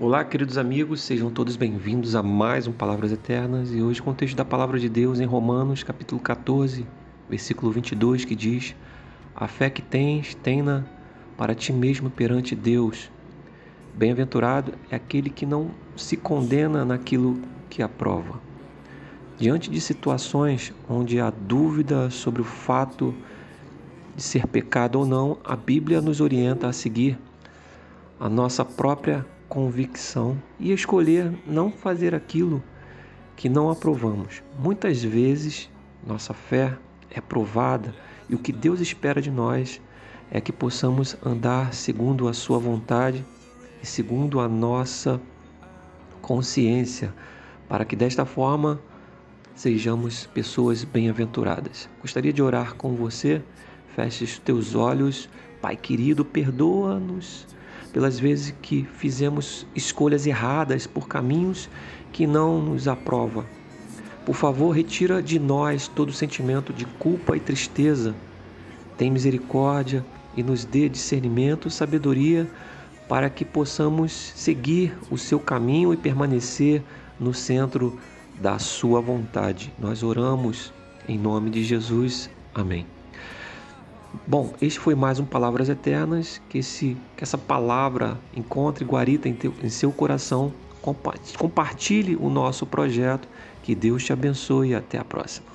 Olá, queridos amigos, sejam todos bem-vindos a mais um Palavras Eternas e hoje o contexto da palavra de Deus em Romanos, capítulo 14, versículo 22, que diz: A fé que tens, tenha para ti mesmo perante Deus. Bem-aventurado é aquele que não se condena naquilo que aprova. Diante de situações onde há dúvida sobre o fato de ser pecado ou não, a Bíblia nos orienta a seguir a nossa própria convicção e escolher não fazer aquilo que não aprovamos. Muitas vezes nossa fé é provada e o que Deus espera de nós é que possamos andar segundo a Sua vontade e segundo a nossa consciência, para que desta forma sejamos pessoas bem-aventuradas. Gostaria de orar com você. Feche os teus olhos. Pai querido, perdoa-nos pelas vezes que fizemos escolhas erradas por caminhos que não nos aprova. Por favor, retira de nós todo sentimento de culpa e tristeza. Tem misericórdia e nos dê discernimento, sabedoria para que possamos seguir o seu caminho e permanecer no centro da sua vontade. Nós oramos em nome de Jesus. Amém. Bom, este foi mais um Palavras Eternas. Que, esse, que essa palavra encontre guarita em, teu, em seu coração. Compartilhe o nosso projeto. Que Deus te abençoe e até a próxima.